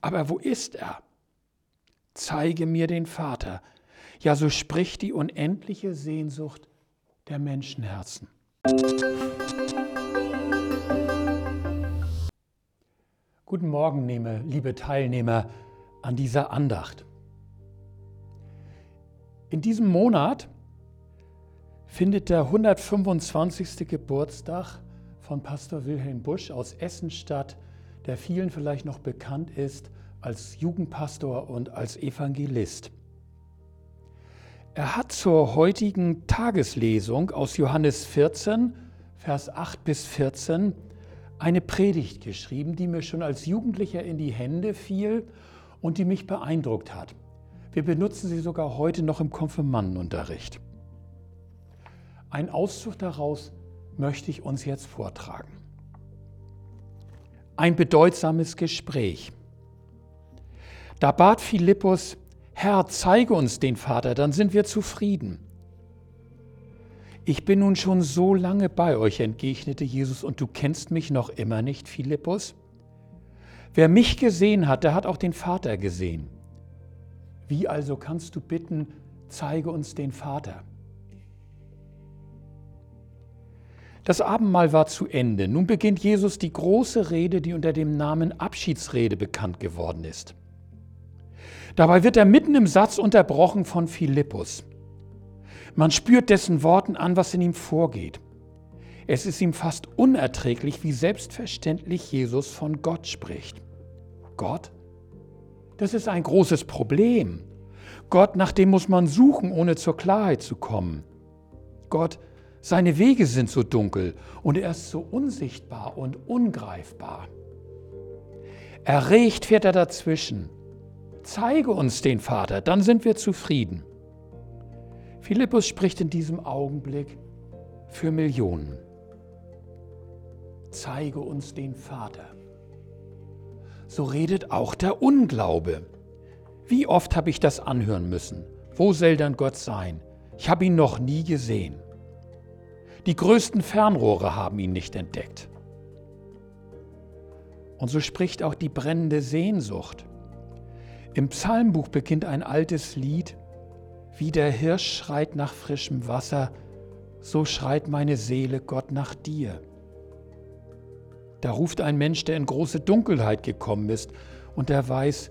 Aber wo ist er? Zeige mir den Vater. Ja, so spricht die unendliche Sehnsucht der Menschenherzen. Guten Morgen, liebe Teilnehmer an dieser Andacht. In diesem Monat findet der 125. Geburtstag von Pastor Wilhelm Busch aus Essen statt, der vielen vielleicht noch bekannt ist als Jugendpastor und als Evangelist. Er hat zur heutigen Tageslesung aus Johannes 14, Vers 8 bis 14 eine Predigt geschrieben, die mir schon als Jugendlicher in die Hände fiel und die mich beeindruckt hat. Wir benutzen sie sogar heute noch im Konfirmandenunterricht. Ein Auszug daraus möchte ich uns jetzt vortragen. Ein bedeutsames Gespräch. Da bat Philippus, Herr, zeige uns den Vater, dann sind wir zufrieden. Ich bin nun schon so lange bei euch, entgegnete Jesus, und du kennst mich noch immer nicht, Philippus? Wer mich gesehen hat, der hat auch den Vater gesehen. Wie also kannst du bitten, zeige uns den Vater? Das Abendmahl war zu Ende. Nun beginnt Jesus die große Rede, die unter dem Namen Abschiedsrede bekannt geworden ist. Dabei wird er mitten im Satz unterbrochen von Philippus. Man spürt dessen Worten an, was in ihm vorgeht. Es ist ihm fast unerträglich, wie selbstverständlich Jesus von Gott spricht. Gott? Das ist ein großes Problem. Gott, nach dem muss man suchen, ohne zur Klarheit zu kommen. Gott, seine Wege sind so dunkel und er ist so unsichtbar und ungreifbar. Erregt fährt er dazwischen. Zeige uns den Vater, dann sind wir zufrieden. Philippus spricht in diesem Augenblick für Millionen. Zeige uns den Vater. So redet auch der Unglaube. Wie oft habe ich das anhören müssen? Wo soll dann Gott sein? Ich habe ihn noch nie gesehen. Die größten Fernrohre haben ihn nicht entdeckt. Und so spricht auch die brennende Sehnsucht. Im Psalmbuch beginnt ein altes Lied, wie der Hirsch schreit nach frischem Wasser, so schreit meine Seele Gott nach dir. Da ruft ein Mensch, der in große Dunkelheit gekommen ist und der weiß,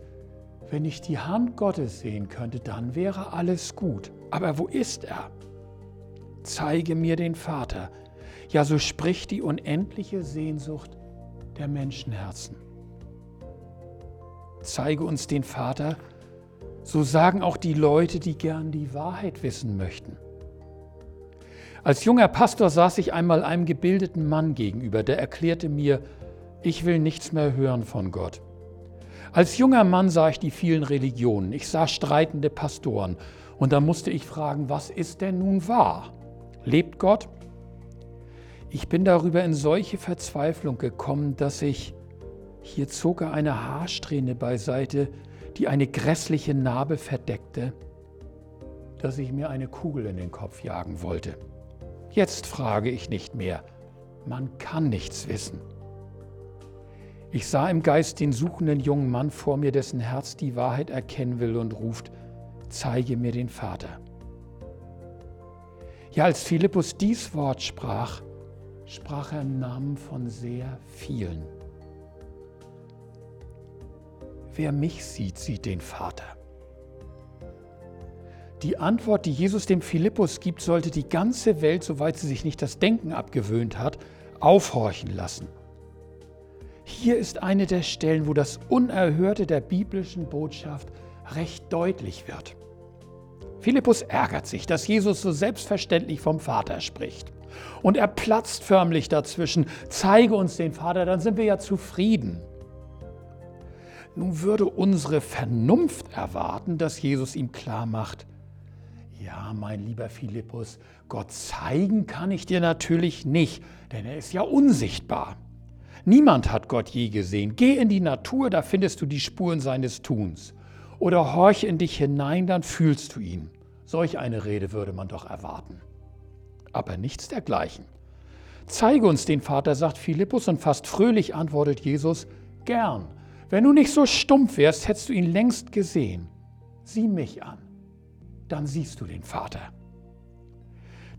wenn ich die Hand Gottes sehen könnte, dann wäre alles gut. Aber wo ist er? Zeige mir den Vater. Ja, so spricht die unendliche Sehnsucht der Menschenherzen. Zeige uns den Vater, so sagen auch die Leute, die gern die Wahrheit wissen möchten. Als junger Pastor saß ich einmal einem gebildeten Mann gegenüber, der erklärte mir, ich will nichts mehr hören von Gott. Als junger Mann sah ich die vielen Religionen, ich sah streitende Pastoren und da musste ich fragen, was ist denn nun wahr? Lebt Gott? Ich bin darüber in solche Verzweiflung gekommen, dass ich, hier zog er eine Haarsträhne beiseite, die eine grässliche Narbe verdeckte, dass ich mir eine Kugel in den Kopf jagen wollte. Jetzt frage ich nicht mehr, man kann nichts wissen. Ich sah im Geist den suchenden jungen Mann vor mir, dessen Herz die Wahrheit erkennen will und ruft, zeige mir den Vater. Ja, als Philippus dies Wort sprach, sprach er im Namen von sehr vielen. Wer mich sieht, sieht den Vater. Die Antwort, die Jesus dem Philippus gibt, sollte die ganze Welt, soweit sie sich nicht das Denken abgewöhnt hat, aufhorchen lassen. Hier ist eine der Stellen, wo das Unerhörte der biblischen Botschaft recht deutlich wird. Philippus ärgert sich, dass Jesus so selbstverständlich vom Vater spricht. Und er platzt förmlich dazwischen. Zeige uns den Vater, dann sind wir ja zufrieden. Nun würde unsere Vernunft erwarten, dass Jesus ihm klar macht, ja, mein lieber Philippus, Gott zeigen kann ich dir natürlich nicht, denn er ist ja unsichtbar. Niemand hat Gott je gesehen. Geh in die Natur, da findest du die Spuren seines Tuns oder horche in dich hinein, dann fühlst du ihn. Solch eine Rede würde man doch erwarten. Aber nichts dergleichen. Zeige uns den Vater, sagt Philippus, und fast fröhlich antwortet Jesus, gern. Wenn du nicht so stumpf wärst, hättest du ihn längst gesehen. Sieh mich an, dann siehst du den Vater.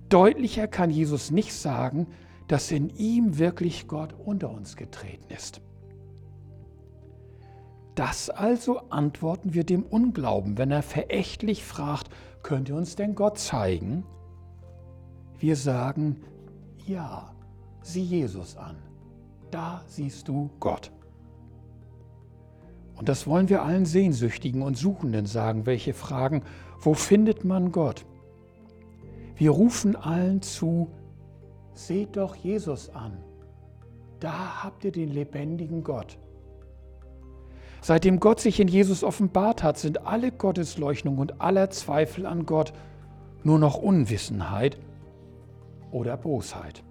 Deutlicher kann Jesus nicht sagen, dass in ihm wirklich Gott unter uns getreten ist. Das also antworten wir dem Unglauben, wenn er verächtlich fragt, könnt ihr uns denn Gott zeigen? Wir sagen, ja, sieh Jesus an. Da siehst du Gott. Und das wollen wir allen Sehnsüchtigen und Suchenden sagen, welche fragen, wo findet man Gott? Wir rufen allen zu, seht doch Jesus an. Da habt ihr den lebendigen Gott. Seitdem Gott sich in Jesus offenbart hat, sind alle Gottesleugnung und aller Zweifel an Gott nur noch Unwissenheit oder Bosheit.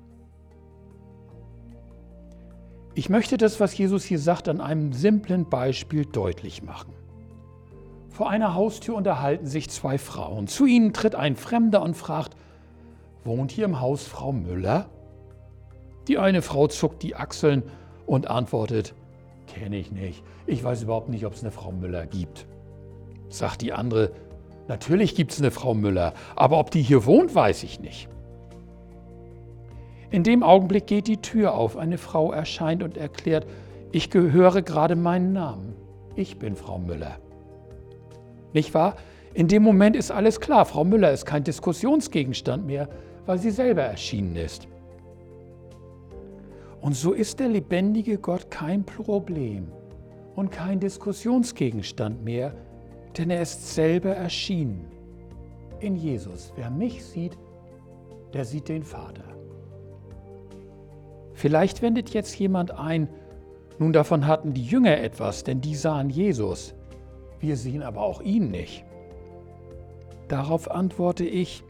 Ich möchte das, was Jesus hier sagt, an einem simplen Beispiel deutlich machen. Vor einer Haustür unterhalten sich zwei Frauen. Zu ihnen tritt ein Fremder und fragt, wohnt hier im Haus Frau Müller? Die eine Frau zuckt die Achseln und antwortet, kenne ich nicht. Ich weiß überhaupt nicht, ob es eine Frau Müller gibt. Sagt die andere, natürlich gibt es eine Frau Müller, aber ob die hier wohnt, weiß ich nicht. In dem Augenblick geht die Tür auf, eine Frau erscheint und erklärt, ich gehöre gerade meinen Namen. Ich bin Frau Müller. Nicht wahr? In dem Moment ist alles klar. Frau Müller ist kein Diskussionsgegenstand mehr, weil sie selber erschienen ist. Und so ist der lebendige Gott kein Problem und kein Diskussionsgegenstand mehr, denn er ist selber erschienen. In Jesus. Wer mich sieht, der sieht den Vater. Vielleicht wendet jetzt jemand ein, nun davon hatten die Jünger etwas, denn die sahen Jesus. Wir sehen aber auch ihn nicht. Darauf antworte ich,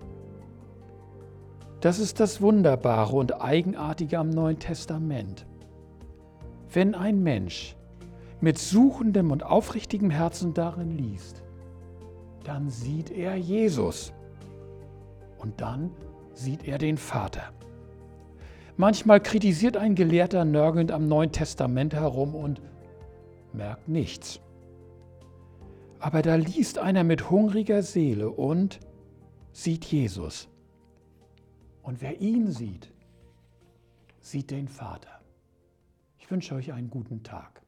das ist das Wunderbare und Eigenartige am Neuen Testament. Wenn ein Mensch mit suchendem und aufrichtigem Herzen darin liest, dann sieht er Jesus und dann sieht er den Vater. Manchmal kritisiert ein Gelehrter nörgelnd am Neuen Testament herum und merkt nichts. Aber da liest einer mit hungriger Seele und sieht Jesus. Und wer ihn sieht, sieht den Vater. Ich wünsche euch einen guten Tag.